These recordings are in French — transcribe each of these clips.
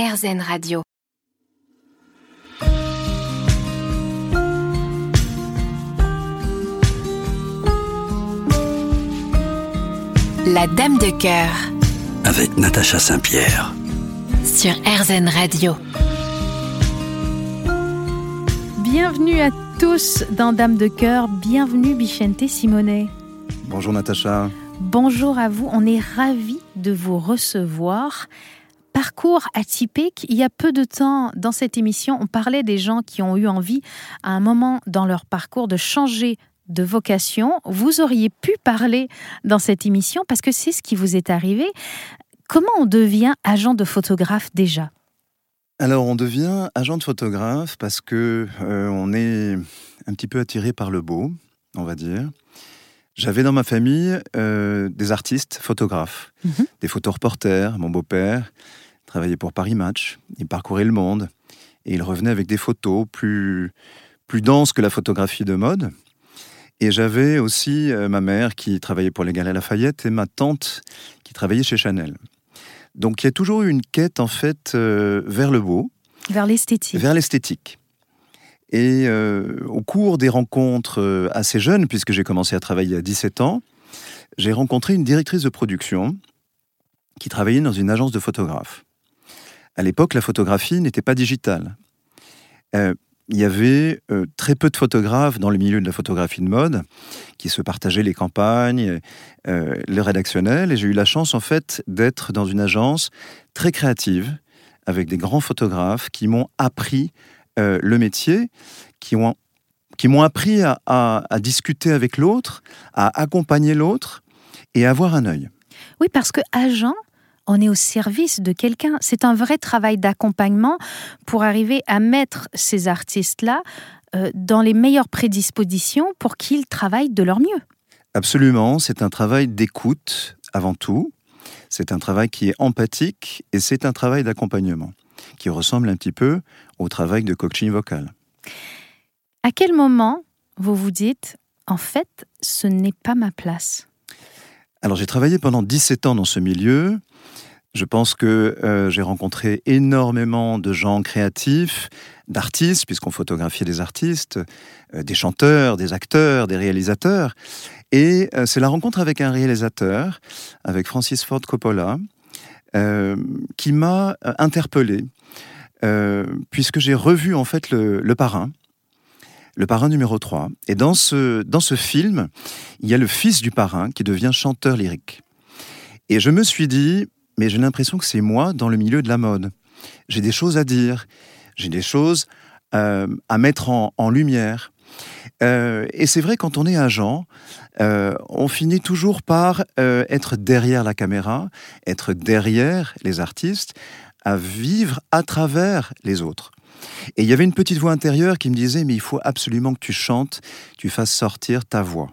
RZN Radio. La Dame de cœur. Avec Natacha Saint-Pierre. Sur RZN Radio. Bienvenue à tous dans Dame de cœur. Bienvenue Bichente Simonet. Bonjour Natacha. Bonjour à vous. On est ravis de vous recevoir. Parcours atypique. Il y a peu de temps, dans cette émission, on parlait des gens qui ont eu envie, à un moment dans leur parcours, de changer de vocation. Vous auriez pu parler dans cette émission parce que c'est ce qui vous est arrivé. Comment on devient agent de photographe déjà? Alors on devient agent de photographe parce que euh, on est un petit peu attiré par le beau, on va dire. J'avais dans ma famille euh, des artistes photographes, Mhm. des photoreporters. Mon beau-père travaillait pour Paris Match. Il parcourait le monde et il revenait avec des photos plus, plus denses que la photographie de mode. Et j'avais aussi euh, ma mère qui travaillait pour les Galeries Lafayette et ma tante qui travaillait chez Chanel. Donc il y a toujours eu une quête en fait euh, vers le beau, Vers l'esthétique. vers l'esthétique. Et euh, au cours des rencontres assez jeunes, puisque j'ai commencé à travailler à 17 ans, j'ai rencontré une directrice de production qui travaillait dans une agence de photographes. À l'époque, la photographie n'était pas digitale. Euh, il y avait euh, très peu de photographes dans le milieu de la photographie de mode qui se partageaient les campagnes, euh, le rédactionnel. Et j'ai eu la chance, en fait, d'être dans une agence très créative avec des grands photographes qui m'ont appris euh, le métier, qui ont qui m'ont appris à, à- à discuter avec l'autre, à accompagner l'autre et à avoir un œil. Oui, parce que agent, on est au service de quelqu'un. C'est un vrai travail d'accompagnement pour arriver à mettre ces artistes-là euh, dans les meilleures prédispositions pour qu'ils travaillent de leur mieux. Absolument, c'est un travail d'écoute avant tout. C'est un travail qui est empathique et c'est un travail d'accompagnement qui ressemble un petit peu au travail de coaching vocal. À quel moment vous vous dites, en fait, ce n'est pas ma place? Alors j'ai travaillé pendant 17 ans dans ce milieu. Je pense que euh, j'ai rencontré énormément de gens créatifs, d'artistes, puisqu'on photographiait des artistes, euh, des chanteurs, des acteurs, des réalisateurs. Et euh, c'est la rencontre avec un réalisateur, avec Francis Ford Coppola, qui m'a interpellé, puisque j'ai revu en fait le parrain, le parrain numéro 3. Et dans ce, dans ce film, il y a le fils du parrain qui devient chanteur lyrique. Et je me suis dit, mais j'ai l'impression que c'est moi dans le milieu de la mode. J'ai des choses à dire, j'ai des choses euh, à mettre en, en lumière. Euh, et c'est vrai, quand on est agent, euh, on finit toujours par être derrière la caméra, être derrière les artistes, à vivre à travers les autres. Et il y avait une petite voix intérieure qui me disait, mais il faut absolument que tu chantes, tu fasses sortir ta voix.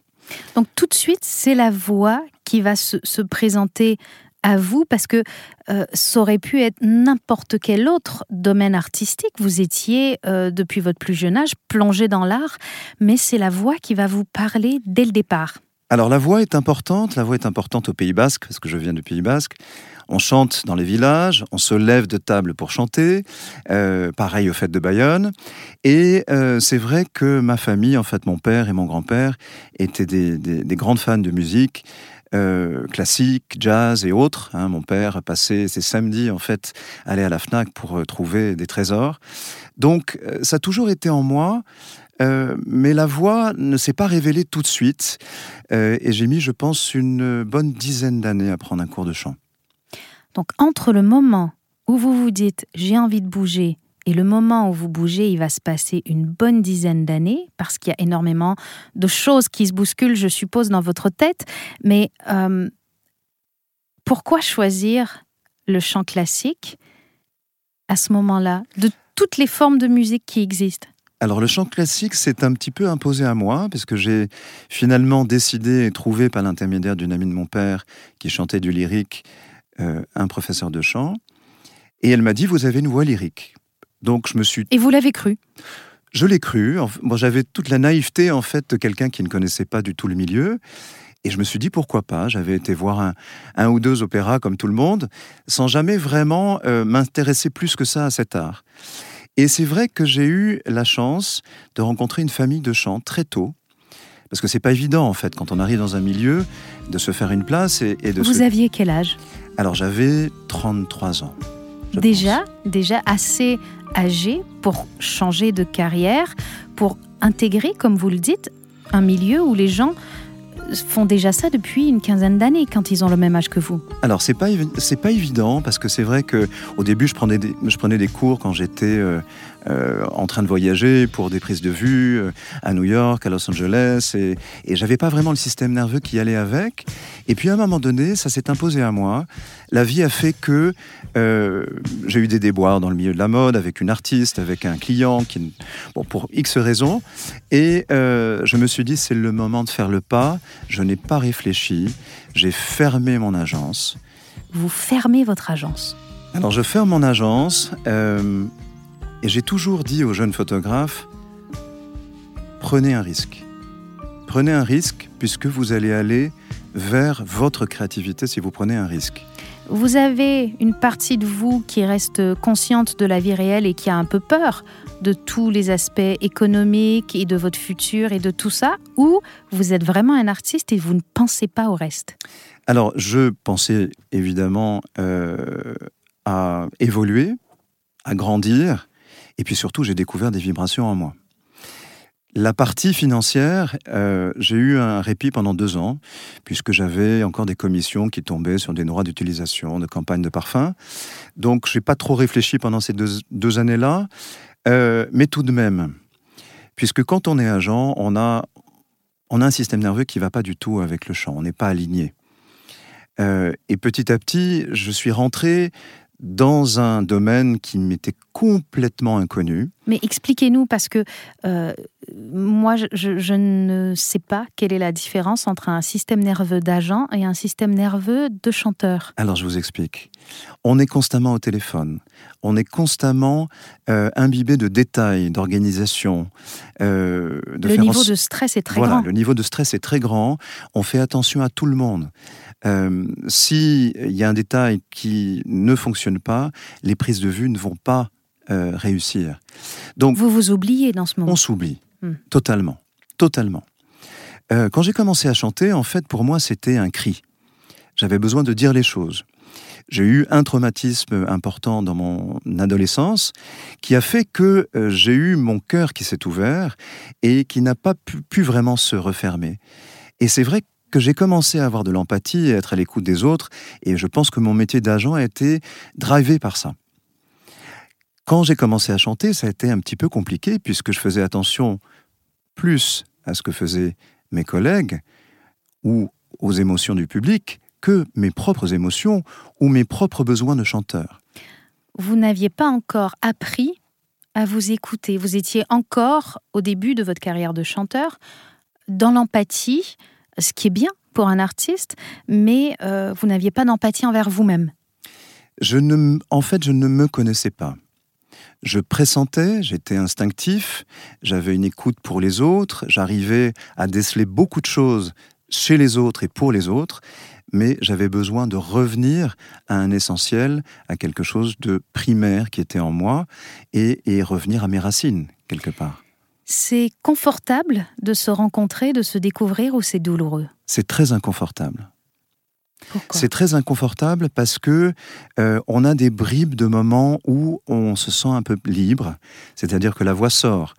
Donc tout de suite, c'est la voix qui va se, se présenter à vous parce que euh, ça aurait pu être n'importe quel autre domaine artistique. Vous étiez, euh, depuis votre plus jeune âge, plongé dans l'art, mais c'est la voix qui va vous parler dès le départ. Alors la voix est importante, la voix est importante au Pays Basque, parce que je viens du Pays Basque. On chante dans les villages, on se lève de table pour chanter, euh, pareil aux fêtes de Bayonne. Et euh, c'est vrai que ma famille, en fait mon père et mon grand-père, étaient des, des- des grandes fans de musique. euh, classique, jazz et autres. hein. Mon père passait ses samedis en fait, aller à la Fnac pour trouver des trésors. Donc ça a toujours été en moi. Mais la voix ne s'est pas révélée tout de suite. Et j'ai mis, je pense, une bonne dizaine d'années à prendre un cours de chant. Donc entre le moment où vous vous dites j'ai envie de bouger et le moment où vous bougez, il va se passer une bonne dizaine d'années parce qu'il y a énormément de choses qui se bousculent, je suppose, dans votre tête. Mais euh, pourquoi choisir le chant classique à ce moment-là, de toutes les formes de musique qui existent? Alors le chant classique s'est un petit peu imposé à moi, parce que j'ai finalement décidé et trouvé par l'intermédiaire d'une amie de mon père qui chantait du lyrique, euh, un professeur de chant. Et elle m'a dit, vous avez une voix lyrique. Donc je me suis Et vous l'avez cru? Je l'ai cru. Moi, j'avais toute la naïveté en fait de quelqu'un qui ne connaissait pas du tout le milieu. Et je me suis dit pourquoi pas? J'avais été voir un, un, ou deux opéras comme tout le monde, sans jamais vraiment euh, m'intéresser plus que ça à cet art. Et c'est vrai que j'ai eu la chance de rencontrer une famille de chant très tôt. Parce que c'est pas évident en fait quand on arrive dans un milieu de se faire une place et, et de. Vous se... aviez quel âge? Alors j'avais 33 ans. Déjà, pense. déjà assez âgé pour changer de carrière, pour intégrer, comme vous le dites, un milieu où les gens font déjà ça depuis une quinzaine d'années quand ils ont le même âge que vous. Alors c'est pas c'est pas évident parce que c'est vrai que au début je prenais des, je prenais des cours quand j'étais euh, euh, en train de voyager pour des prises de vue euh, à New York, à Los Angeles et, et j'avais pas vraiment le système nerveux qui allait avec. Et puis à un moment donné ça s'est imposé à moi. La vie a fait que euh, j'ai eu des déboires dans le milieu de la mode avec une artiste, avec un client qui bon pour X raisons et je me suis dit c'est le moment de faire le pas je n'ai pas réfléchi, j'ai fermé mon agence. Vous fermez votre agence? Alors je ferme mon agence euh, et j'ai toujours dit aux jeunes photographes, prenez un risque. Prenez un risque puisque vous allez aller vers votre créativité si vous prenez un risque. Vous avez une partie de vous qui reste consciente de la vie réelle et qui a un peu peur de tous les aspects économiques et de votre futur et de tout ça, ou vous êtes vraiment un artiste et vous ne pensez pas au reste? Alors, je pensais évidemment euh, à évoluer, à grandir, et puis surtout, j'ai découvert des vibrations en moi. La partie financière, euh, j'ai eu un répit pendant deux ans, puisque j'avais encore des commissions qui tombaient sur des droits d'utilisation, de campagne de parfum. Donc, je n'ai pas trop réfléchi pendant ces deux, années-là. Euh, mais tout de même, puisque quand on est agent, on a, un système nerveux qui ne va pas du tout avec le chant, on n'est pas aligné. Euh, et petit à petit, je suis rentré dans un domaine qui m'était complètement inconnu. Mais expliquez-nous, parce que euh, moi, je, je, ne sais pas quelle est la différence entre un système nerveux d'agent et un système nerveux de chanteur. Alors, je vous explique. On est constamment au téléphone. On est constamment euh, imbibé de détails, d'organisation. Euh, le niveau en... de stress est très voilà, grand. Le niveau de stress est très grand. On fait attention à tout le monde. Euh, S'il y a un détail qui ne fonctionne pas, les prises de vue ne vont pas euh, réussir. Donc, vous vous oubliez dans ce moment. On s'oublie, hmm. totalement, totalement. Euh, quand j'ai commencé à chanter, en fait, pour moi, c'était un cri. J'avais besoin de dire les choses. J'ai eu un traumatisme important dans mon adolescence qui a fait que euh, j'ai eu mon cœur qui s'est ouvert et qui n'a pas pu, pu, vraiment se refermer. Et c'est vrai que j'ai commencé à avoir de l'empathie et à être à l'écoute des autres, et je pense que mon métier d'agent a été drivé par ça. Quand j'ai commencé à chanter, ça a été un petit peu compliqué puisque je faisais attention plus à ce que faisaient mes collègues ou aux émotions du public que mes propres émotions ou mes propres besoins de chanteur. Vous n'aviez pas encore appris à vous écouter. Vous étiez encore, au début de votre carrière de chanteur, dans l'empathie, ce qui est bien pour un artiste, mais euh, vous n'aviez pas d'empathie envers vous-même. Je ne, en fait, je ne me connaissais pas. Je pressentais, j'étais instinctif, j'avais une écoute pour les autres, j'arrivais à déceler beaucoup de choses chez les autres et pour les autres, mais j'avais besoin de revenir à un essentiel, à quelque chose de primaire qui était en moi, et, et revenir à mes racines, quelque part. C'est confortable de se rencontrer, de se découvrir, ou c'est douloureux? C'est très inconfortable. C'est très inconfortable parce que euh, on a des bribes de moments où on se sent un peu libre, c'est-à-dire que la voix sort.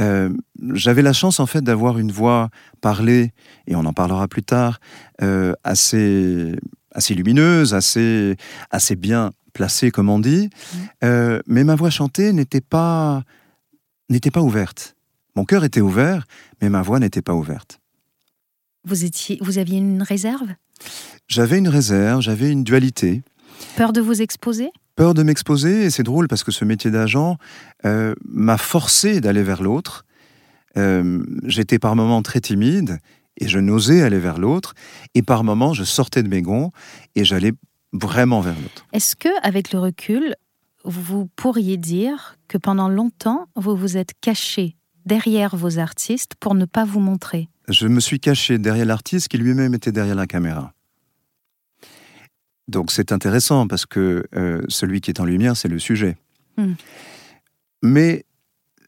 Euh, J'avais la chance en fait d'avoir une voix parlée, et on en parlera plus tard, euh, assez, assez lumineuse, assez, assez bien placée, comme on dit. Mmh. mais ma voix chantée n'était pas, n'était pas ouverte. Mon cœur était ouvert, mais ma voix n'était pas ouverte. Vous, étiez, vous aviez une réserve? J'avais une réserve, j'avais une dualité. Peur de vous exposer? Peur de m'exposer, et c'est drôle parce que ce métier d'agent euh, m'a forcé d'aller vers l'autre. Euh, J'étais par moments très timide et je n'osais aller vers l'autre, et par moments je sortais de mes gonds et j'allais vraiment vers l'autre. Est-ce que, avec le recul, vous pourriez dire que pendant longtemps vous vous êtes caché derrière vos artistes pour ne pas vous montrer je me suis caché derrière l'artiste qui lui-même était derrière la caméra. Donc c'est intéressant parce que euh, celui qui est en lumière, c'est le sujet. Mm. Mais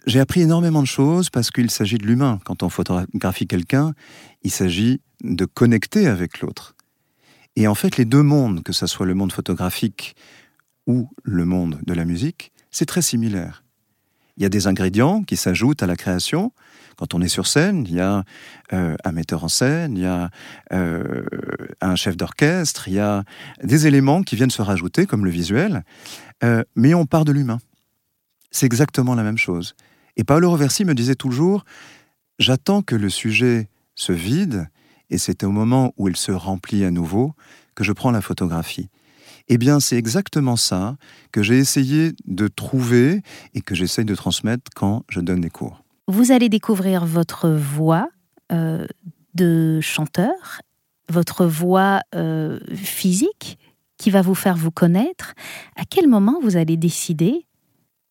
j'ai appris énormément de choses parce qu'il s'agit de l'humain. Quand on photographie quelqu'un, il s'agit de connecter avec l'autre. Et en fait, les deux mondes, que ce soit le monde photographique ou le monde de la musique, c'est très similaire. Il y a des ingrédients qui s'ajoutent à la création. Quand on est sur scène, il y a euh, un metteur en scène, il y a euh, un chef d'orchestre, il y a des éléments qui viennent se rajouter, comme le visuel, euh, mais on part de l'humain. C'est exactement la même chose. Et Paolo Roversi me disait toujours, j'attends que le sujet se vide, et c'est au moment où il se remplit à nouveau que je prends la photographie. Eh bien, c'est exactement ça que j'ai essayé de trouver et que j'essaye de transmettre quand je donne des cours. Vous allez découvrir votre voix euh, de chanteur, votre voix euh, physique qui va vous faire vous connaître. À quel moment vous allez décider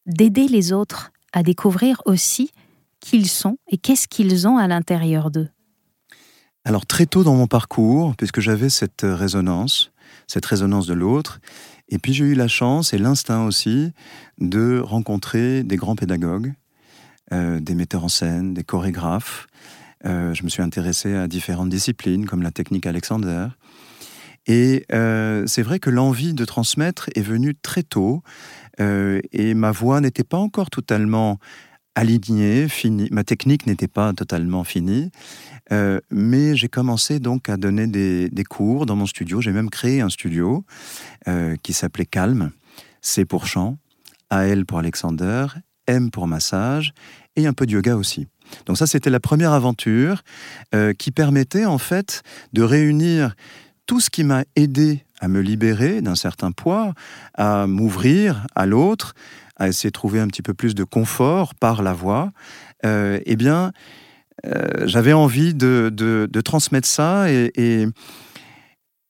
d'aider les autres à découvrir aussi qui ils sont et qu'est-ce qu'ils ont à l'intérieur d'eux? Alors très tôt dans mon parcours, puisque j'avais cette résonance, cette résonance de l'autre, et puis j'ai eu la chance et l'instinct aussi de rencontrer des grands pédagogues, euh, des metteurs en scène, des chorégraphes. Euh, je me suis intéressé à différentes disciplines comme la technique Alexander. Et euh, c'est vrai que l'envie de transmettre est venue très tôt. et ma voix n'était pas encore totalement alignée, finie. Ma technique n'était pas totalement finie. Mais j'ai commencé donc à donner des, cours dans mon studio. J'ai même créé un studio qui s'appelait Calme. C pour chant, AL pour Alexander, M pour massage et un peu de yoga aussi. Donc ça, c'était la première aventure euh, qui permettait en fait de réunir tout ce qui m'a aidé à me libérer d'un certain poids, à m'ouvrir à l'autre, à essayer de trouver un petit peu plus de confort par la voix. Euh, eh bien, euh, j'avais envie de, de, transmettre ça et, et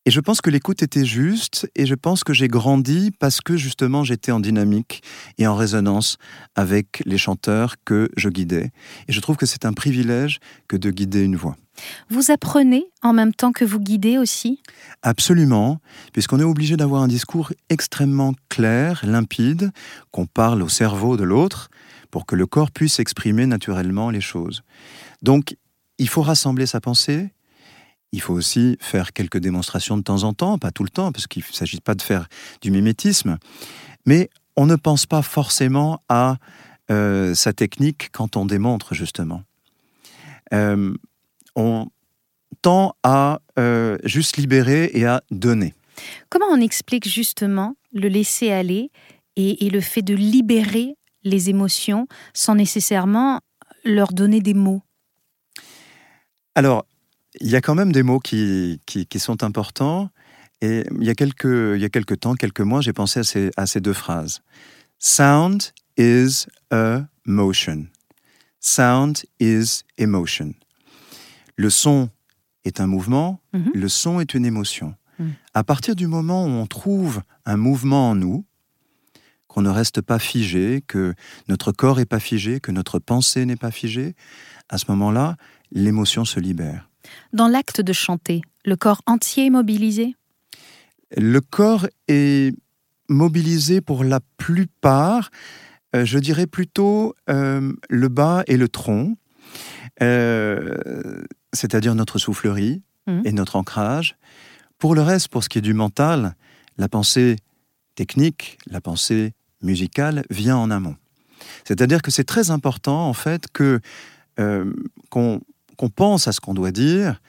et je pense que l'écoute était juste et je pense que j'ai grandi parce que justement j'étais en dynamique et en résonance avec les chanteurs que je guidais. Et je trouve que c'est un privilège que de guider une voix. Vous apprenez en même temps que vous guidez aussi? Absolument, puisqu'on est obligé d'avoir un discours extrêmement clair, limpide, qu'on parle au cerveau de l'autre pour que le corps puisse exprimer naturellement les choses. Donc, il faut rassembler sa pensée, il faut aussi faire quelques démonstrations de temps en temps, pas tout le temps, parce qu'il ne s'agit pas de faire du mimétisme. Mais on ne pense pas forcément à euh, sa technique quand on démontre, justement. Euh, on tend à euh, juste libérer et à donner. Comment on explique justement le laisser aller et, et le fait de libérer les émotions sans nécessairement leur donner des mots? Alors, il y a quand même des mots qui, qui, sont importants. Et il y, a quelques, il y a quelques temps, quelques mois, j'ai pensé à ces, à ces deux phrases. Sound is a motion. Sound is emotion. Le son est un mouvement, Mhm. le son est une émotion. Mhm. À partir du moment où on trouve un mouvement en nous, qu'on ne reste pas figé, que notre corps n'est pas figé, que notre pensée n'est pas figée, à ce moment-là, l'émotion se libère. Dans l'acte de chanter, le corps entier est mobilisé? Le corps est mobilisé pour la plupart, euh, je dirais plutôt euh, le bas et le tronc, euh, c'est-à-dire notre soufflerie Mhm. et notre ancrage. Pour le reste, pour ce qui est du mental, la pensée technique, la pensée musicale vient en amont. C'est-à-dire que c'est très important en fait que qu'on qu'on pense à ce qu'on doit dire,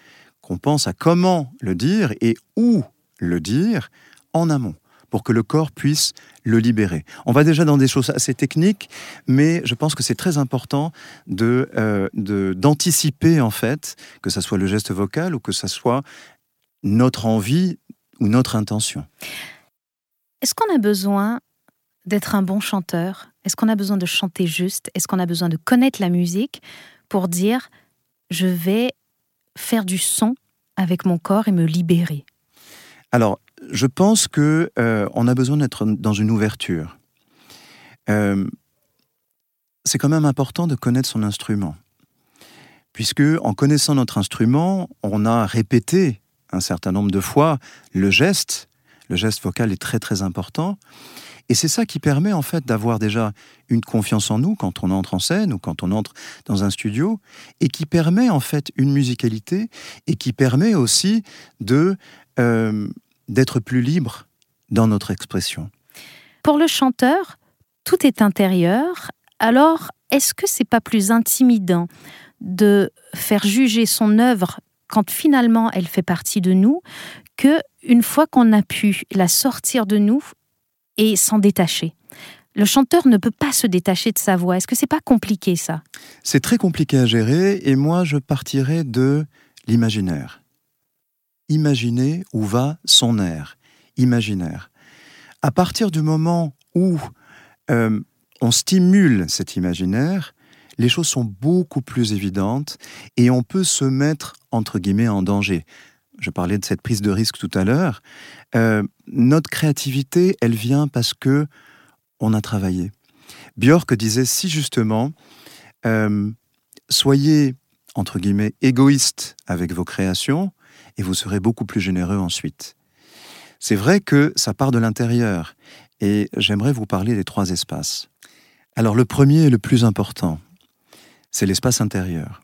qu'on pense à comment le dire et où le dire en amont pour que le corps puisse le libérer. On va déjà dans des choses assez techniques, mais je pense que c'est très important de, euh, d'anticiper en fait que ça soit le geste vocal ou que ça soit notre envie ou notre intention. Est-ce qu'on a besoin d'être un bon chanteur? Est-ce qu'on a besoin de chanter juste? Est-ce qu'on a besoin de connaître la musique pour dire je vais faire du son avec mon corps et me libérer Alors, je pense que euh, on a besoin d'être dans une ouverture. Euh, c'est quand même important de connaître son instrument. puisque en connaissant notre instrument, on a répété un certain nombre de fois le geste. Le geste vocal est très très important. Et c'est ça qui permet en fait d'avoir déjà une confiance en nous quand on entre en scène ou quand on entre dans un studio, et qui permet en fait une musicalité et qui permet aussi de euh, d'être plus libre dans notre expression. Pour le chanteur, tout est intérieur. Alors, est-ce que c'est pas plus intimidant de faire juger son œuvre quand finalement elle fait partie de nous que une fois qu'on a pu la sortir de nous et s'en détacher le chanteur ne peut pas se détacher de sa voix. Est-ce que c'est pas compliqué ça? C'est très compliqué à gérer et moi je partirais de l'imaginaire. Imaginer où va son air, imaginaire. À partir du moment où euh, on stimule cet imaginaire, les choses sont beaucoup plus évidentes et on peut se mettre, entre guillemets, en danger. Je parlais de cette prise de risque tout à l'heure. Euh, notre créativité, elle vient parce que on a travaillé. Björk disait si justement, euh, soyez, entre guillemets, égoïste avec vos créations et vous serez beaucoup plus généreux ensuite. C'est vrai que ça part de l'intérieur et j'aimerais vous parler des trois espaces. Alors le premier et le plus important, c'est l'espace intérieur.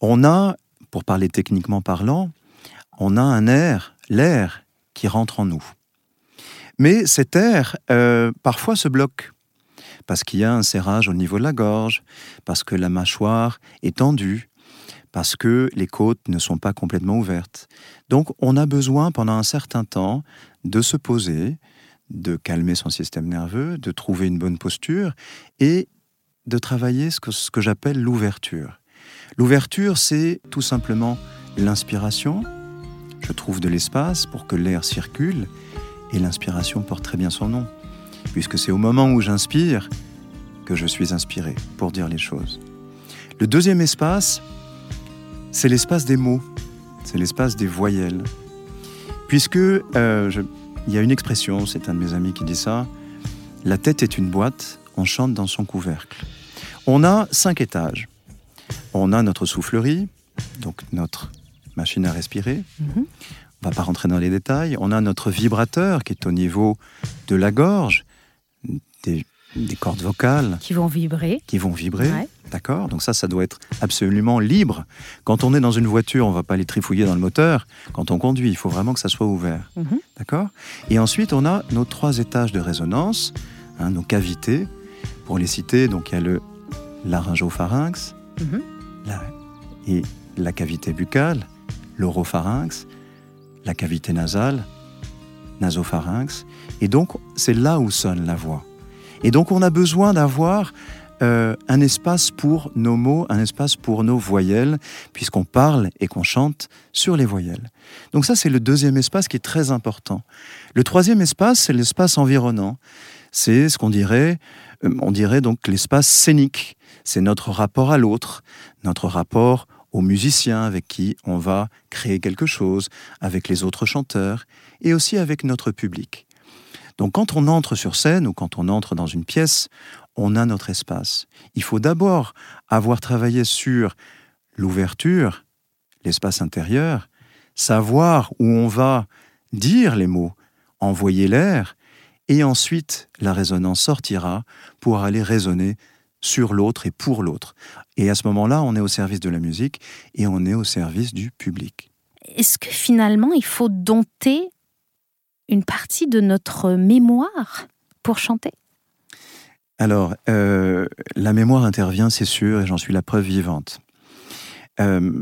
On a, pour parler techniquement parlant, on a un air, l'air qui rentre en nous. Mais cet air, euh, parfois, se bloque. Parce qu'il y a un serrage au niveau de la gorge, parce que la mâchoire est tendue, parce que les côtes ne sont pas complètement ouvertes. Donc, on a besoin, pendant un certain temps, de se poser, de calmer son système nerveux, de trouver une bonne posture et de travailler ce que, ce que j'appelle l'ouverture. L'ouverture, c'est tout simplement l'inspiration. Je trouve de l'espace pour que l'air circule et l'inspiration porte très bien son nom, puisque c'est au moment où j'inspire que je suis inspiré pour dire les choses. Le deuxième espace, c'est l'espace des mots, c'est l'espace des voyelles. Puisque euh, il y a une expression, c'est un de mes amis qui dit ça, la tête est une boîte, on chante dans son couvercle. On a cinq étages. On a notre soufflerie, donc notre machine à respirer. Mhm. On va pas rentrer dans les détails. On a notre vibrateur qui est au niveau de la gorge, des, des cordes vocales Qui vont vibrer. qui vont vibrer. Ouais. D'accord Donc ça, ça doit être absolument libre. Quand on est dans une voiture, on va pas les trifouiller dans le moteur. Quand on conduit, il faut vraiment que ça soit ouvert. Mhm. D'accord Et ensuite, on a nos trois étages de résonance, hein, nos cavités. Pour les citer, donc il y a le laryngopharynx la- et la cavité buccale, l'oropharynx, la cavité nasale, nasopharynx. Et donc, c'est là où sonne la voix. Et donc, on a besoin d'avoir euh, un espace pour nos mots, un espace pour nos voyelles, puisqu'on parle et qu'on chante sur les voyelles. Donc ça, c'est le deuxième espace qui est très important. Le troisième espace, c'est l'espace environnant. C'est ce qu'on dirait, euh, on dirait donc l'espace scénique. C'est notre rapport à l'autre, notre rapport aux musiciens avec qui on va créer quelque chose, avec les autres chanteurs et aussi avec notre public. Donc quand on entre sur scène ou quand on entre dans une pièce, on a notre espace. Il faut d'abord avoir travaillé sur l'ouverture, l'espace intérieur, savoir où on va dire les mots, envoyer l'air, et ensuite la résonance sortira pour aller résonner sur l'autre et pour l'autre. Et à ce moment-là, on est au service de la musique et on est au service du public. Est-ce que finalement, il faut dompter une partie de notre mémoire pour chanter? Alors, euh, la mémoire intervient, c'est sûr, et j'en suis la preuve vivante. Euh,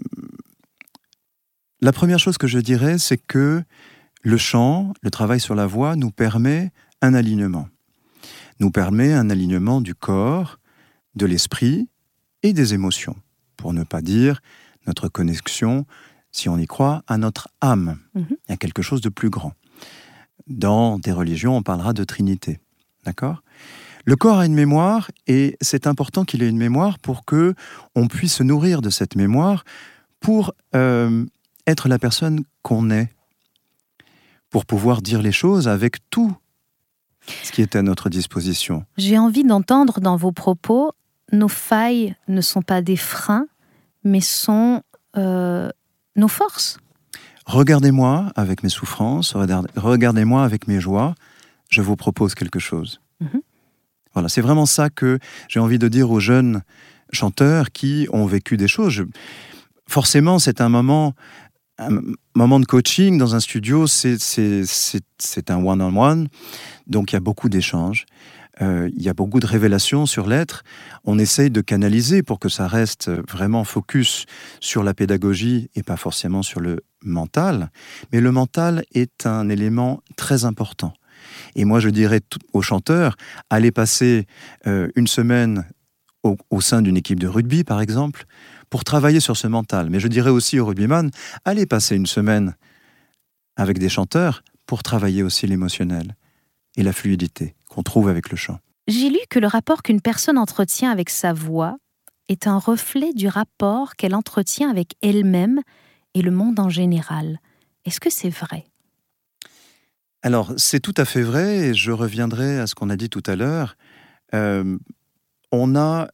la première chose que je dirais, c'est que le chant, le travail sur la voix, nous permet un alignement. Nous permet un alignement du corps, de l'esprit et des émotions, pour ne pas dire notre connexion, si on y croit, à notre âme. Mhm. Y a quelque chose de plus grand. Dans des religions, on parlera de Trinité. D'accord? Le corps a une mémoire et c'est important qu'il ait une mémoire pour que on puisse se nourrir de cette mémoire pour euh, être la personne qu'on est, pour pouvoir dire les choses avec tout ce qui est à notre disposition. J'ai envie d'entendre dans vos propos, nos failles ne sont pas des freins, mais sont euh, nos forces. Regardez-moi avec mes souffrances, regardez-moi avec mes joies, je vous propose quelque chose. Mhm. Voilà, c'est vraiment ça que j'ai envie de dire aux jeunes chanteurs qui ont vécu des choses. forcément, c'est un moment, un moment de coaching dans un studio, c'est un one-on-one, donc il y a beaucoup d'échanges. Euh, il y a beaucoup de révélations sur l'être. On essaye de canaliser pour que ça reste vraiment focus sur la pédagogie et pas forcément sur le mental. Mais le mental est un élément très important. Et moi, je dirais aux chanteurs, allez passer euh, une semaine au, sein d'une équipe de rugby, par exemple, pour travailler sur ce mental. Mais je dirais aussi aux rugbyman, allez passer une semaine avec des chanteurs pour travailler aussi l'émotionnel et la fluidité qu'on trouve avec le chant. J'ai lu que le rapport qu'une personne entretient avec sa voix est un reflet du rapport qu'elle entretient avec elle-même et le monde en général. Est-ce que c'est vrai? Alors, c'est tout à fait vrai, et je reviendrai à ce qu'on a dit tout à l'heure. Euh, on a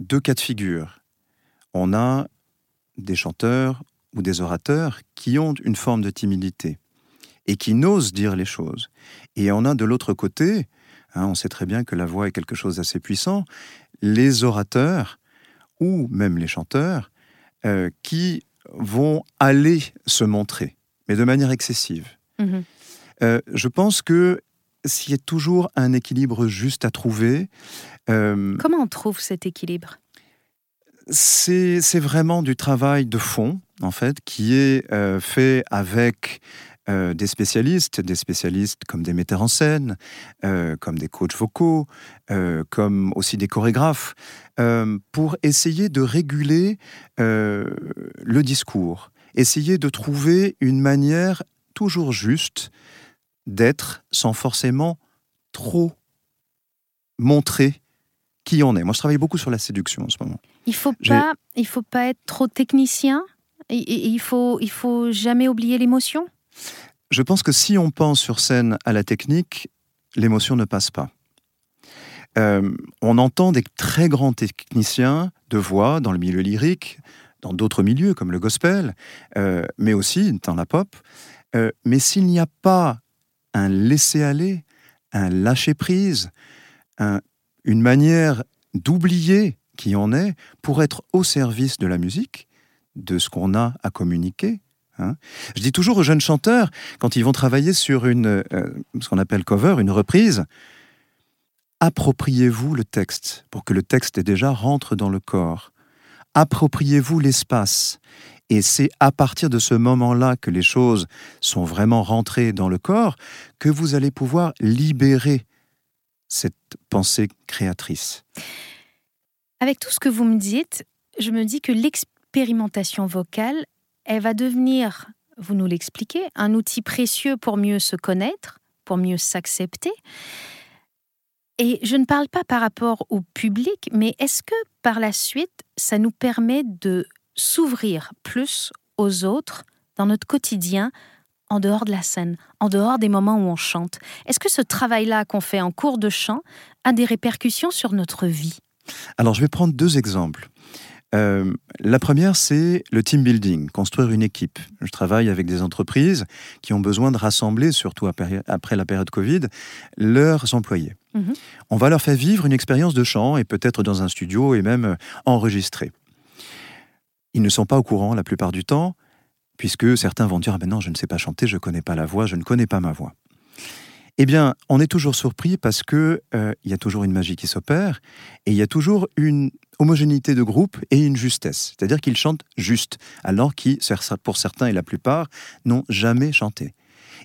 deux cas de figure. On a des chanteurs ou des orateurs qui ont une forme de timidité et qui n'osent dire les choses. Et on a de l'autre côté, hein, on sait très bien que la voix est quelque chose d'assez puissant, les orateurs ou même les chanteurs euh, qui vont aller se montrer, mais de manière excessive. Mhm. Euh, je pense que s'il y a toujours un équilibre juste à trouver. Euh, Comment on trouve cet équilibre? C'est, vraiment du travail de fond, en fait, qui est euh, fait avec euh, des spécialistes, des spécialistes comme des metteurs en scène, comme des coachs vocaux, comme aussi des chorégraphes, pour essayer de réguler le discours, essayer de trouver une manière toujours juste d'être sans forcément trop montrer qui on est. Moi, je travaille beaucoup sur la séduction en ce moment. Il faut pas, il faut pas être trop technicien. Et, il faut, il faut jamais oublier l'émotion. Je pense que si on pense sur scène à la technique, l'émotion ne passe pas. Euh, on entend des très grands techniciens de voix dans le milieu lyrique, dans d'autres milieux comme le gospel, euh, mais aussi dans la pop. Euh, mais s'il n'y a pas un laisser-aller, un lâcher-prise, une manière d'oublier qui on est pour être au service de la musique, de ce qu'on a à communiquer. Hein. Je dis toujours aux jeunes chanteurs, quand ils vont travailler sur une, euh, ce qu'on appelle cover, une reprise, appropriez-vous le texte pour que le texte déjà rentre dans le corps. Appropriez-vous l'espace et c'est à partir de ce moment-là que les choses sont vraiment rentrées dans le corps que vous allez pouvoir libérer cette pensée créatrice. Avec tout ce que vous me dites, je me dis que l'expérimentation vocale, elle va devenir, vous nous l'expliquez, un outil précieux pour mieux se connaître, pour mieux s'accepter. Et je ne parle pas par rapport au public, mais est-ce que par la suite, ça nous permet de s'ouvrir plus aux autres dans notre quotidien, en dehors de la scène, en dehors des moments où on chante? Est-ce que ce travail-là qu'on fait en cours de chant a des répercussions sur notre vie? Alors je vais prendre deux exemples. Euh, la première, c'est le team building, construire une équipe. Je travaille avec des entreprises qui ont besoin de rassembler, surtout après la période Covid, leurs employés. Mhm. On va leur faire vivre une expérience de chant et peut-être dans un studio et même enregistrer. Ils ne sont pas au courant la plupart du temps, puisque certains vont dire ah ben non, je ne sais pas chanter, je ne connais pas la voix, je ne connais pas ma voix. Eh bien, on est toujours surpris parce que euh, il y a toujours une magie qui s'opère et il y a toujours une homogénéité de groupe et une justesse, c'est-à-dire qu'ils chantent juste, alors qu'ils, pour certains et la plupart, n'ont jamais chanté.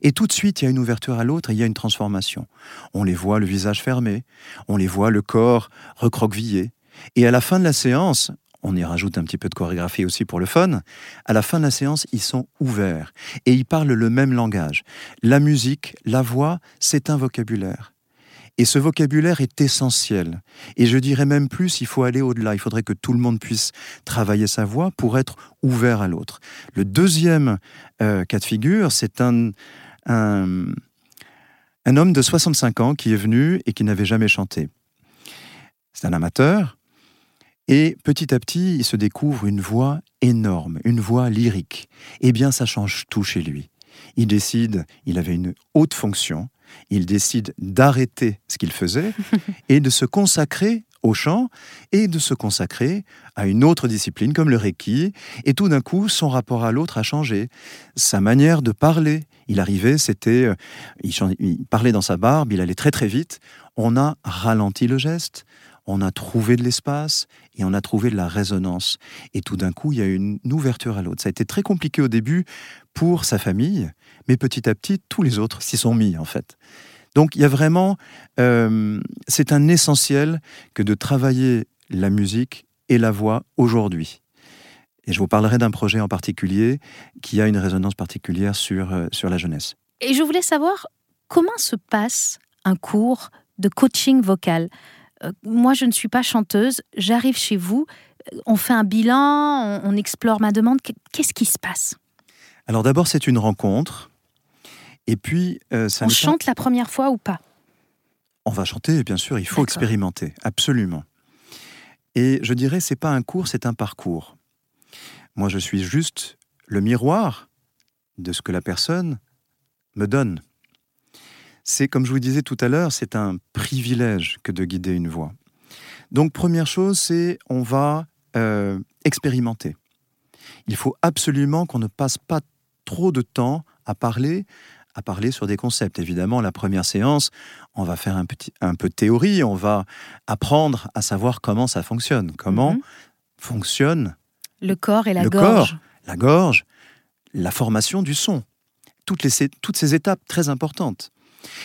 Et tout de suite, il y a une ouverture à l'autre et il y a une transformation. On les voit le visage fermé, on les voit le corps recroquevillé. Et à la fin de la séance, on y rajoute un petit peu de chorégraphie aussi pour le fun. À la fin de la séance, ils sont ouverts et ils parlent le même langage. La musique, la voix, c'est un vocabulaire. Et ce vocabulaire est essentiel. Et je dirais même plus, il faut aller au-delà. Il faudrait que tout le monde puisse travailler sa voix pour être ouvert à l'autre. Le deuxième euh, cas de figure, c'est un, un, un homme de 65 ans qui est venu et qui n'avait jamais chanté. C'est un amateur, Et petit à petit, il se découvre une voix énorme, une voix lyrique. Eh bien, ça change tout chez lui. Il décide, il avait une haute fonction, il décide d'arrêter ce qu'il faisait et de se consacrer au chant et de se consacrer à une autre discipline comme le Reiki. Et tout d'un coup, son rapport à l'autre a changé. Sa manière de parler, il arrivait, c'était, euh, il, parlait dans sa barbe, il allait très très vite. On a ralenti le geste, on a trouvé de l'espace et on a trouvé de la résonance. Et tout d'un coup, il y a une ouverture à l'autre. Ça a été très compliqué au début pour sa famille, mais petit à petit, tous les autres s'y sont mis en fait. Donc il y a vraiment, euh, c'est un essentiel que de travailler la musique et la voix aujourd'hui. Et je vous parlerai d'un projet en particulier qui a une résonance particulière sur, euh, sur la jeunesse. Et je voulais savoir comment se passe un cours de coaching vocal. Euh, moi, je ne suis pas chanteuse, j'arrive chez vous, on fait un bilan, on, explore ma demande. Qu'est-ce qui se passe? Alors d'abord, c'est une rencontre et puis, euh, ça on chante la première fois ou pas? On va chanter, bien sûr. Il faut expérimenter, absolument. Et je dirais, c'est pas un cours, c'est un parcours. Moi, je suis juste le miroir de ce que la personne me donne. C'est, comme je vous disais tout à l'heure, c'est un privilège que de guider une voix. Donc, première chose, c'est on va euh, expérimenter. Il faut absolument qu'on ne passe pas trop de temps à parler à parler sur des concepts. Évidemment, la première séance, on va faire un, petit, un peu de théorie, on va apprendre à savoir comment ça fonctionne, comment mhm. fonctionne le corps et la gorge. la gorge, la formation du son. Toutes, les, toutes ces étapes très importantes.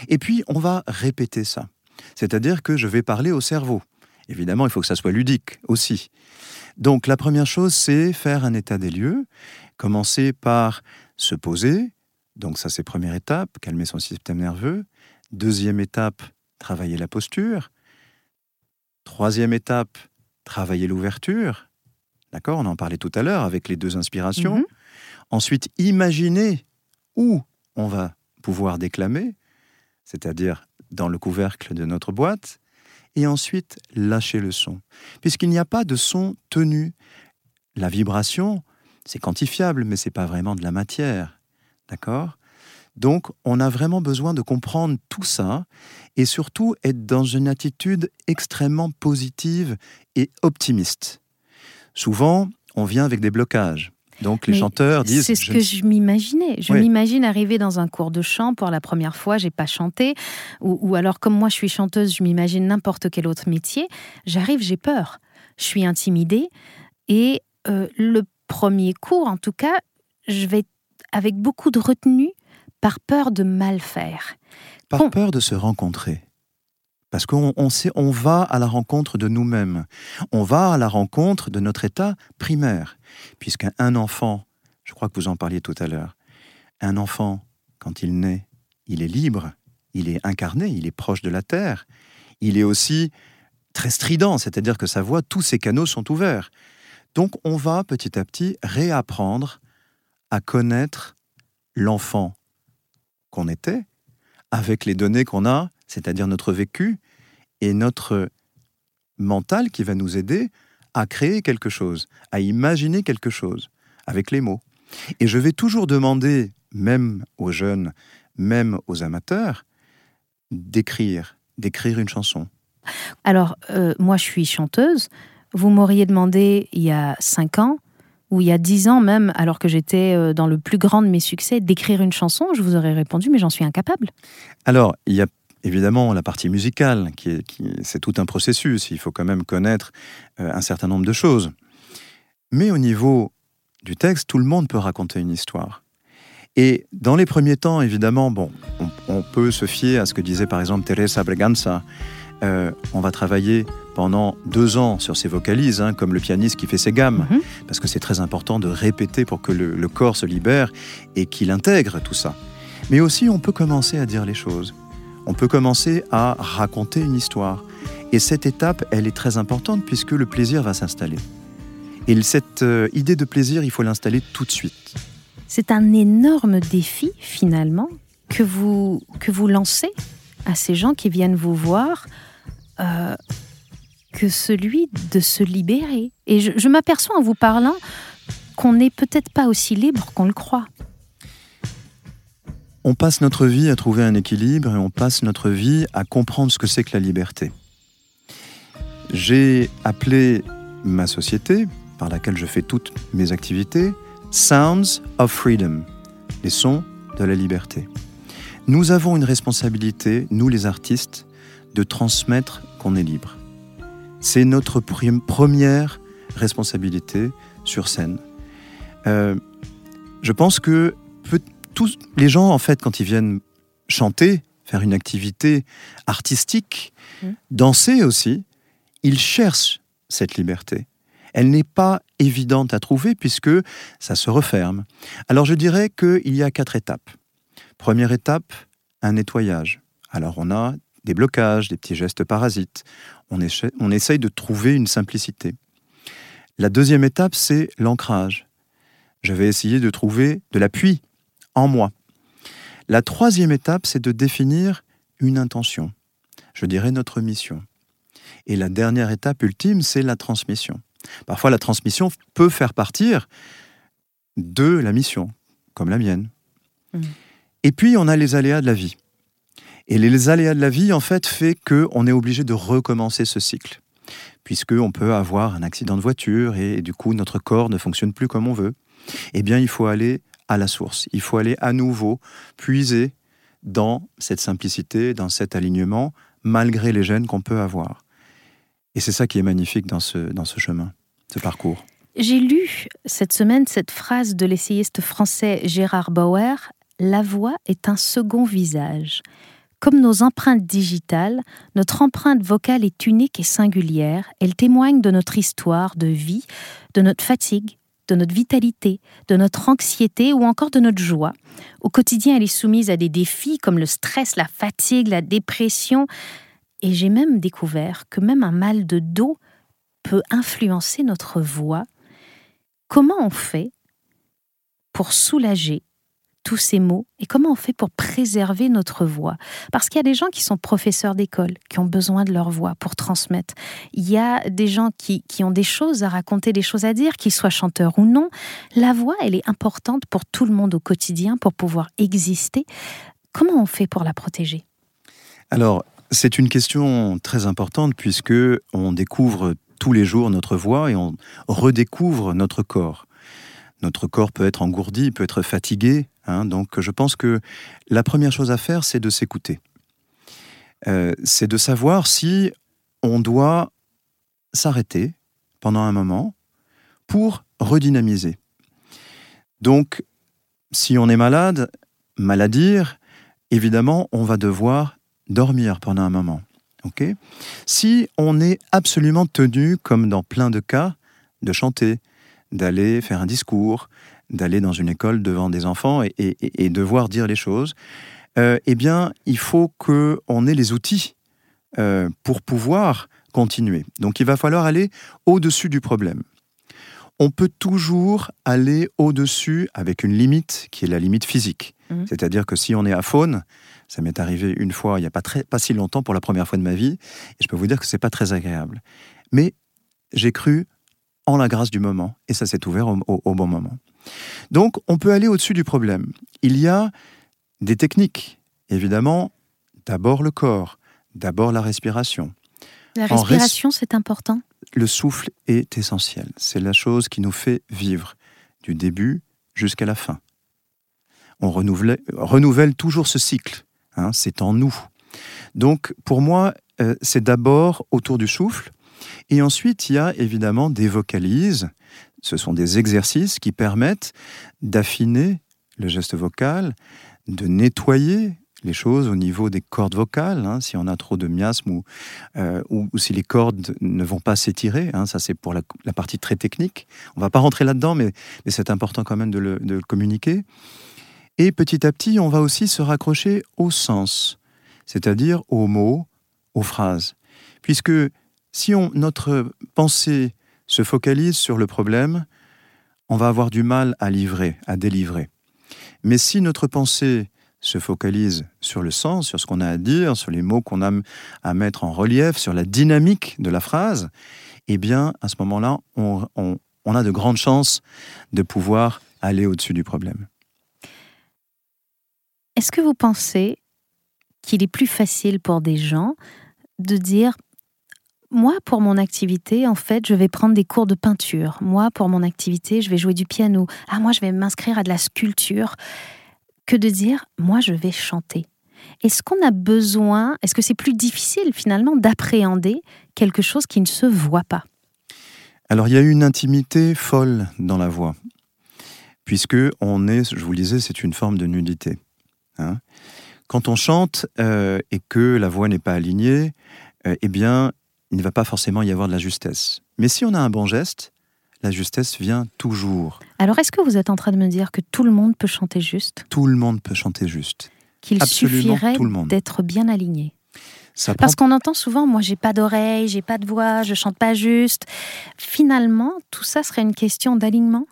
Et puis, on va répéter ça. C'est-à-dire que je vais parler au cerveau. Évidemment, il faut que ça soit ludique aussi. Donc, la première chose, c'est faire un état des lieux, commencer par se poser, donc ça, c'est première étape, calmer son système nerveux. Deuxième étape, travailler la posture. Troisième étape, travailler l'ouverture. D'accord On en parlait tout à l'heure avec les deux inspirations. Mhm. Ensuite, imaginer où on va pouvoir déclamer, c'est-à-dire dans le couvercle de notre boîte. Et ensuite, lâcher le son. Puisqu'il n'y a pas de son tenu. La vibration, c'est quantifiable, mais c'est pas vraiment de la matière. D'accord? Donc, on a vraiment besoin de comprendre tout ça et surtout être dans une attitude extrêmement positive et optimiste. Souvent, on vient avec des blocages. Donc les chanteurs disent. C'est ce que je m'imaginais. Je m'imagine arriver dans un cours de chant pour la première fois, j'ai pas chanté, ou, alors comme moi je suis chanteuse, je m'imagine n'importe quel autre métier. J'arrive, j'ai peur, je suis intimidée, et euh, le premier cours, en tout cas, je vais avec beaucoup de retenue par peur de mal faire. Par peur de se rencontrer. Parce qu'on on sait, on va à la rencontre de nous-mêmes. On va à la rencontre de notre état primaire. Puisqu'un enfant, je crois que vous en parliez tout à l'heure, un enfant, quand il naît, il est libre, il est incarné, il est proche de la terre. Il est aussi très strident, c'est-à-dire que sa voix, tous ses canaux sont ouverts. Donc on va petit à petit réapprendre à connaître l'enfant qu'on était avec les données qu'on a, c'est-à-dire notre vécu et notre mental qui va nous aider à créer quelque chose, à imaginer quelque chose avec les mots. Et je vais toujours demander, même aux jeunes, même aux amateurs, d'écrire, d'écrire une chanson. Alors, euh, moi je suis chanteuse. Vous m'auriez demandé il y a cinq ans ou il y a dix ans même, alors que j'étais euh, dans le plus grand de mes succès, d'écrire une chanson, je vous aurais répondu, mais j'en suis incapable. Alors, il y a évidemment la partie musicale, qui est, qui, c'est tout un processus, il faut quand même connaître euh, un certain nombre de choses. Mais au niveau du texte, tout le monde peut raconter une histoire. Et dans les premiers temps, évidemment, bon, on, peut se fier à ce que disait par exemple Teresa Breganza, euh, on va travailler pendant deux ans sur ses vocalises, hein, comme le pianiste qui fait ses gammes, mhm. parce que c'est très important de répéter pour que le, corps se libère et qu'il intègre tout ça. Mais aussi, on peut commencer à dire les choses. On peut commencer à raconter une histoire. Et cette étape, elle est très importante puisque le plaisir va s'installer. Et cette euh, idée de plaisir, il faut l'installer tout de suite. C'est un énorme défi, finalement, que vous, que vous lancez à ces gens qui viennent vous voir euh, que celui de se libérer. Et je, m'aperçois en vous parlant qu'on n'est peut-être pas aussi libre qu'on le croit. On passe notre vie à trouver un équilibre et on passe notre vie à comprendre ce que c'est que la liberté. J'ai appelé ma société, par laquelle je fais toutes mes activités, Sounds of Freedom, les sons de la liberté. Nous avons une responsabilité, nous les artistes, de transmettre qu'on est libre. C'est notre première responsabilité sur scène. Euh, je pense que tous les gens, en fait, quand ils viennent chanter, faire une activité artistique, mmh. danser aussi, ils cherchent cette liberté. Elle n'est pas évidente à trouver puisque ça se referme. Alors je dirais qu'il y a quatre étapes. Première étape, un nettoyage. Alors on a des blocages, des petits gestes parasites. On, on essaye de trouver une simplicité. La deuxième étape, c'est l'ancrage. Je vais essayer de trouver de l'appui en moi. La troisième étape, c'est de définir une intention. Je dirais notre mission. Et la dernière étape ultime, c'est la transmission. Parfois, la transmission peut faire partir de la mission, comme la mienne. Mmh. Et puis, on a les aléas de la vie. Et les aléas de la vie, en fait, fait qu'on est obligé de recommencer ce cycle. Puisqu'on peut avoir un accident de voiture et, du coup, notre corps ne fonctionne plus comme on veut. Eh bien, il faut aller à la source. Il faut aller à nouveau puiser dans cette simplicité, dans cet alignement, malgré les gènes qu'on peut avoir. Et c'est ça qui est magnifique dans ce, dans ce chemin, ce parcours. J'ai lu cette semaine cette phrase de l'essayiste français Gérard Bauer La voix est un second visage. Comme nos empreintes digitales, notre empreinte vocale est unique et singulière. Elle témoigne de notre histoire de vie, de notre fatigue, de notre vitalité, de notre anxiété ou encore de notre joie. Au quotidien, elle est soumise à des défis comme le stress, la fatigue, la dépression. Et j'ai même découvert que même un mal de dos peut influencer notre voix. Comment on fait pour soulager tous ces mots et comment on fait pour préserver notre voix Parce qu'il y a des gens qui sont professeurs d'école, qui ont besoin de leur voix pour transmettre. Il y a des gens qui, qui ont des choses à raconter, des choses à dire, qu'ils soient chanteurs ou non. La voix, elle est importante pour tout le monde au quotidien, pour pouvoir exister. Comment on fait pour la protéger? Alors, c'est une question très importante puisque on découvre tous les jours notre voix et on redécouvre notre corps. Notre corps peut être engourdi, peut être fatigué, hein. donc je pense que la première chose à faire, c'est de s'écouter. Euh, c'est de savoir si on doit s'arrêter pendant un moment pour redynamiser. Donc, si on est malade, maladire, évidemment, on va devoir dormir pendant un moment. si on est absolument tenu, comme dans plein de cas, de chanter, d'aller faire un discours, d'aller dans une école devant des enfants et, devoir dire les choses, euh, eh bien, il faut qu'on ait les outils euh, pour pouvoir continuer. Donc, il va falloir aller au-dessus du problème. On peut toujours aller au-dessus avec une limite qui est la limite physique. Mmh. C'est-à-dire que si on est à faune, ça m'est arrivé une fois, il n'y a pas, très, pas si longtemps, pour la première fois de ma vie, et je peux vous dire que c'est pas très agréable. Mais j'ai cru en la grâce du moment, et ça s'est ouvert au, bon moment. Donc, on peut aller au-dessus du problème. Il y a des techniques, évidemment, d'abord le corps, d'abord la respiration. La respiration, c'est important? Le souffle est essentiel. C'est la chose qui nous fait vivre, du début jusqu'à la fin. On renouvelle toujours ce cycle. Hein, c'est en nous. Donc pour moi, euh, c'est d'abord autour du souffle, et ensuite il y a évidemment des vocalises. Ce sont des exercices qui permettent d'affiner le geste vocal, de nettoyer les choses au niveau des cordes vocales, hein, si on a trop de miasme euh, ou, si les cordes ne vont pas s'étirer, hein, ça c'est pour la, partie très technique. On va pas rentrer là-dedans, mais, c'est important quand même de le communiquer. Et petit à petit, on va aussi se raccrocher au sens, c'est-à-dire aux mots, aux phrases. Puisque si on, notre pensée se focalise sur le problème, on va avoir du mal à livrer, à délivrer. Mais si notre pensée se focalise sur le sens, sur ce qu'on a à dire, sur les mots qu'on a à mettre en relief, sur la dynamique de la phrase, eh bien, à ce moment-là, on, a de grandes chances de pouvoir aller au-dessus du problème. Est-ce que vous pensez qu'il est plus facile pour des gens de dire moi, pour mon activité, en fait, je vais prendre des cours de peinture. Moi, pour mon activité, je vais jouer du piano. Ah, moi, je vais m'inscrire à de la sculpture que de dire moi je vais chanter. Est-ce qu'on a besoin, est-ce que c'est plus difficile finalement d'appréhender quelque chose qui ne se voit pas? Alors il y a une intimité folle dans la voix, puisque on est, je vous le disais, c'est une forme de nudité. Hein. Quand on chante euh, et que la voix n'est pas alignée, euh, eh bien, il ne va pas forcément y avoir de la justesse. Mais si on a un bon geste, la justesse vient toujours. Alors est-ce que vous êtes en train de me dire que tout le monde peut chanter juste? Tout le monde peut chanter juste. Qu'il suffirait d'être bien aligné Parce qu'on entend souvent, moi j'ai pas d'oreille, j'ai pas de voix, je chante pas juste. Finalement, tout ça serait une question d'alignement?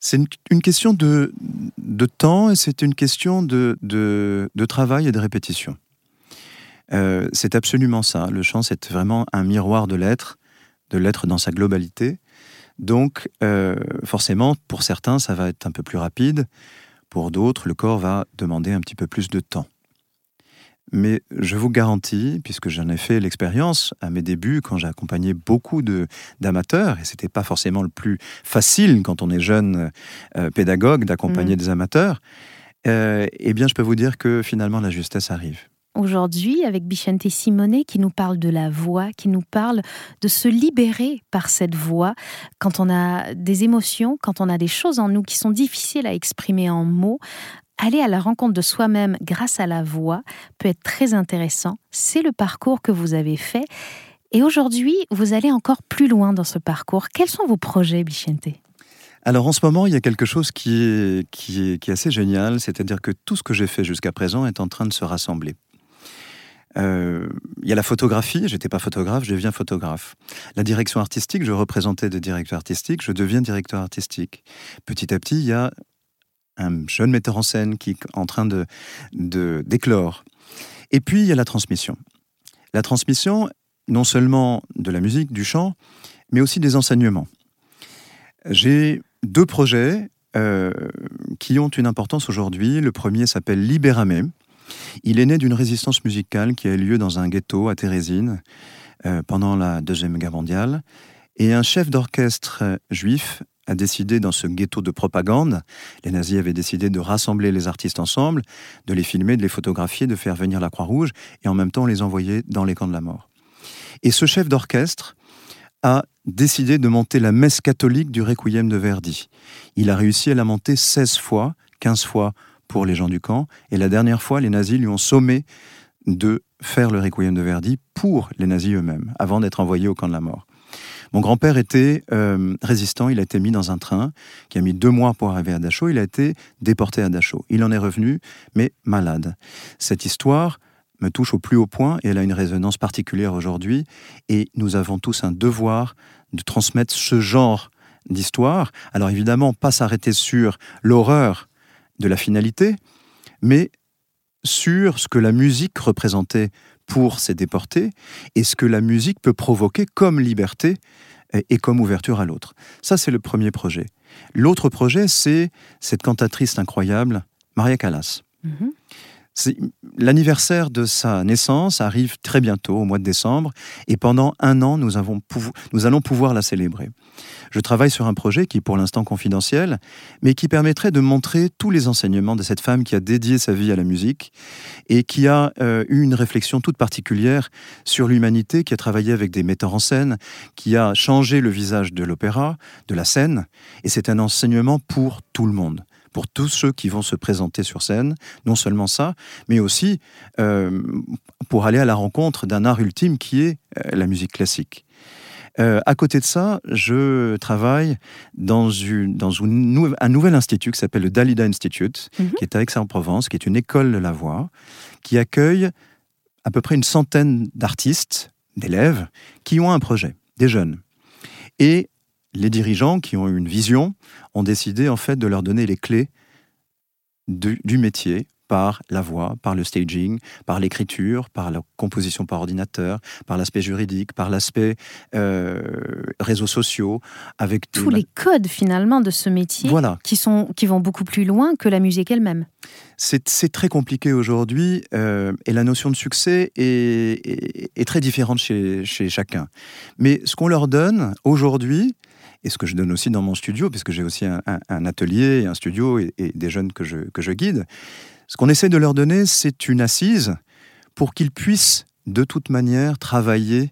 C'est une, question de, de temps et c'est une question de, de, de, travail et de répétition. Euh, c'est absolument ça. Le chant, c'est vraiment un miroir de l'être, de l'être dans sa globalité. Donc, euh, forcément, pour certains, ça va être un peu plus rapide. Pour d'autres, le corps va demander un petit peu plus de temps. Mais je vous garantis, puisque j'en ai fait l'expérience à mes débuts, quand j'ai accompagné beaucoup d'amateurs, et c'était pas forcément le plus facile quand on est jeune euh, pédagogue d'accompagner mmh. des amateurs, eh bien, je peux vous dire que finalement la justesse arrive aujourd'hui avec Bichente Simone qui nous parle de la voix, qui nous parle de se libérer par cette voix quand on a des émotions, quand on a des choses en nous qui sont difficiles à exprimer en mots. Aller à la rencontre de soi-même grâce à la voix peut être très intéressant. C'est le parcours que vous avez fait. Et aujourd'hui, vous allez encore plus loin dans ce parcours. Quels sont vos projets, Bichente? Alors en ce moment, il y a quelque chose qui est, qui est, qui est assez génial, c'est-à-dire que tout ce que j'ai fait jusqu'à présent est en train de se rassembler. Euh, il y a la photographie, j'étais pas photographe, je deviens photographe. La direction artistique, je représentais des directeurs artistiques, je deviens directeur artistique. Petit à petit, il y a un jeune metteur en scène qui est en train de d'éclore. Et puis, il y a la transmission. La transmission, non seulement de la musique, du chant, mais aussi des enseignements. J'ai deux projets euh, qui ont une importance aujourd'hui. Le premier s'appelle Libéramé. Il est né d'une résistance musicale qui a eu lieu dans un ghetto à Thérésine euh, pendant la Deuxième Guerre mondiale. Et un chef d'orchestre juif a décidé dans ce ghetto de propagande, les nazis avaient décidé de rassembler les artistes ensemble, de les filmer, de les photographier, de faire venir la Croix-Rouge et en même temps les envoyer dans les camps de la mort. Et ce chef d'orchestre a décidé de monter la messe catholique du Requiem de Verdi. Il a réussi à la monter 16 fois, 15 fois pour les gens du camp. Et la dernière fois, les nazis lui ont sommé de faire le requiem de Verdi pour les nazis eux-mêmes, avant d'être envoyé au camp de la mort. Mon grand-père était euh, résistant, il a été mis dans un train qui a mis deux mois pour arriver à Dachau, il a été déporté à Dachau. Il en est revenu, mais malade. Cette histoire me touche au plus haut point et elle a une résonance particulière aujourd'hui. Et nous avons tous un devoir de transmettre ce genre d'histoire. Alors évidemment, pas s'arrêter sur l'horreur de la finalité, mais sur ce que la musique représentait pour ces déportés et ce que la musique peut provoquer comme liberté et comme ouverture à l'autre. Ça, c'est le premier projet. L'autre projet, c'est cette cantatrice incroyable, Maria Callas. Mm-hmm. L'anniversaire de sa naissance arrive très bientôt, au mois de décembre, et pendant un an, nous, allons pouvoir la célébrer. Je travaille sur un projet qui est pour l'instant confidentiel, mais qui permettrait de montrer tous les enseignements de cette femme qui a dédié sa vie à la musique et qui a euh, eu une réflexion toute particulière sur l'humanité, qui a travaillé avec des metteurs en scène, qui a changé le visage de l'opéra, de la scène, et c'est un enseignement pour tout le monde pour tous ceux qui vont se présenter sur scène. Non seulement ça, mais aussi euh, pour aller à la rencontre d'un art ultime qui est euh, la musique classique. Euh, à côté de ça, je travaille dans, une, dans une, un nouvel institut qui s'appelle le Dalida Institute, mhm. qui est à Aix-en-Provence, qui est une école de la voix, qui accueille à peu près une centaine d'artistes, d'élèves, qui ont un projet, des jeunes. Et les dirigeants qui ont eu une vision ont décidé en fait de leur donner les clés du métier par la voix, par le staging, par l'écriture, par la composition par ordinateur, par l'aspect juridique, par l'aspect euh, réseaux sociaux, avec tous les codes finalement de ce métier voilà. qui, sont, qui vont beaucoup plus loin que la musique elle-même. C'est très compliqué aujourd'hui euh, et la notion de succès est, est, très différente chez, chez, chacun. Mais ce qu'on leur donne aujourd'hui, et ce que je donne aussi dans mon studio, puisque j'ai aussi un, un, atelier, un studio et, et, des jeunes que je, que je guide, ce qu'on essaie de leur donner, c'est une assise pour qu'ils puissent de toute manière travailler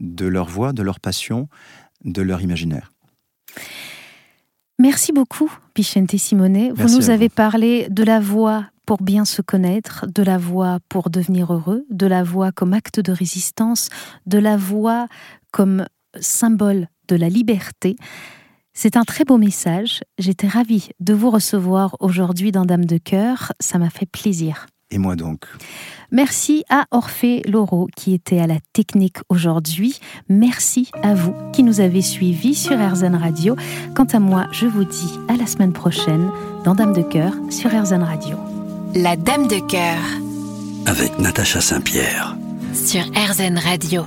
de leur voix, de leur passion, de leur imaginaire. Merci beaucoup, Pichente Simone. Vous nous avez parlé de la voix pour bien se connaître, de la voix pour devenir heureux, de la voix comme acte de résistance, de la voix comme symbole de la liberté. C'est un très beau message. J'étais ravie de vous recevoir aujourd'hui dans Dame de Cœur. Ça m'a fait plaisir. Et moi donc. Merci à Orphée Laureau qui était à la technique aujourd'hui. Merci à vous qui nous avez suivis sur RZN Radio. Quant à moi, je vous dis à la semaine prochaine dans Dame de Cœur sur RZN Radio. La Dame de Cœur. Avec Natacha Saint-Pierre. Sur RZN Radio.